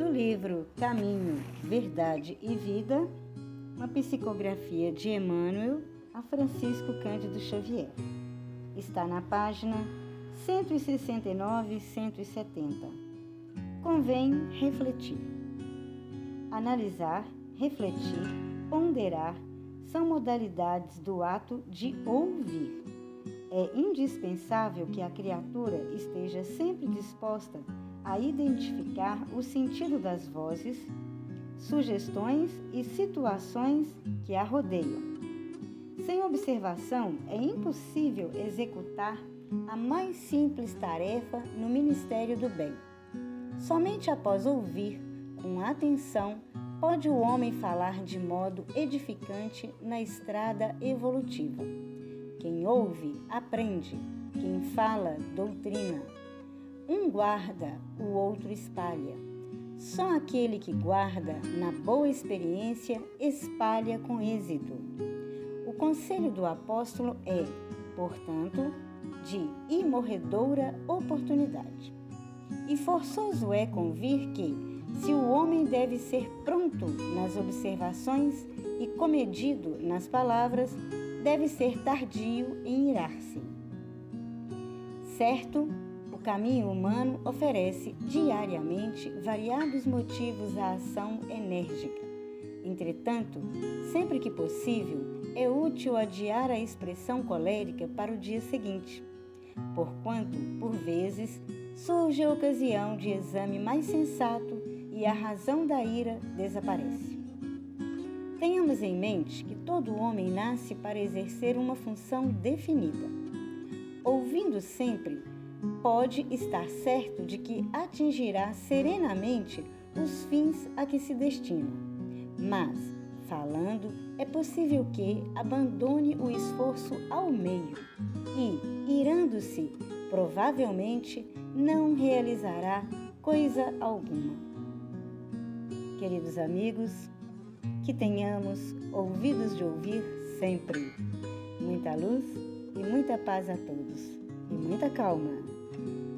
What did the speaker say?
do livro Caminho, Verdade e Vida, uma psicografia de Emmanuel a Francisco Cândido Xavier. Está na página 169 e 170. Convém refletir. Analisar, refletir, ponderar são modalidades do ato de ouvir. É indispensável que a criatura esteja sempre disposta a identificar o sentido das vozes, sugestões e situações que a rodeiam. Sem observação, é impossível executar a mais simples tarefa no Ministério do Bem. Somente após ouvir com atenção pode o homem falar de modo edificante na estrada evolutiva. Quem ouve, aprende. Quem fala, doutrina. Um guarda, o outro espalha. Só aquele que guarda na boa experiência espalha com êxito. O conselho do apóstolo é, portanto, de imorredoura oportunidade. E forçoso é convir que, se o homem deve ser pronto nas observações e comedido nas palavras, deve ser tardio em irar-se. Certo, caminho humano oferece diariamente variados motivos à ação enérgica. Entretanto, sempre que possível, é útil adiar a expressão colérica para o dia seguinte, porquanto, por vezes, surge a ocasião de exame mais sensato e a razão da ira desaparece. Tenhamos em mente que todo homem nasce para exercer uma função definida. Ouvindo sempre, pode estar certo de que atingirá serenamente os fins a que se destina. Mas, falando, é possível que abandone o esforço ao meio e, irando-se, provavelmente não realizará coisa alguma. Queridos amigos, que tenhamos ouvidos de ouvir sempre. Muita luz e muita paz a todos. E muita calma. thank you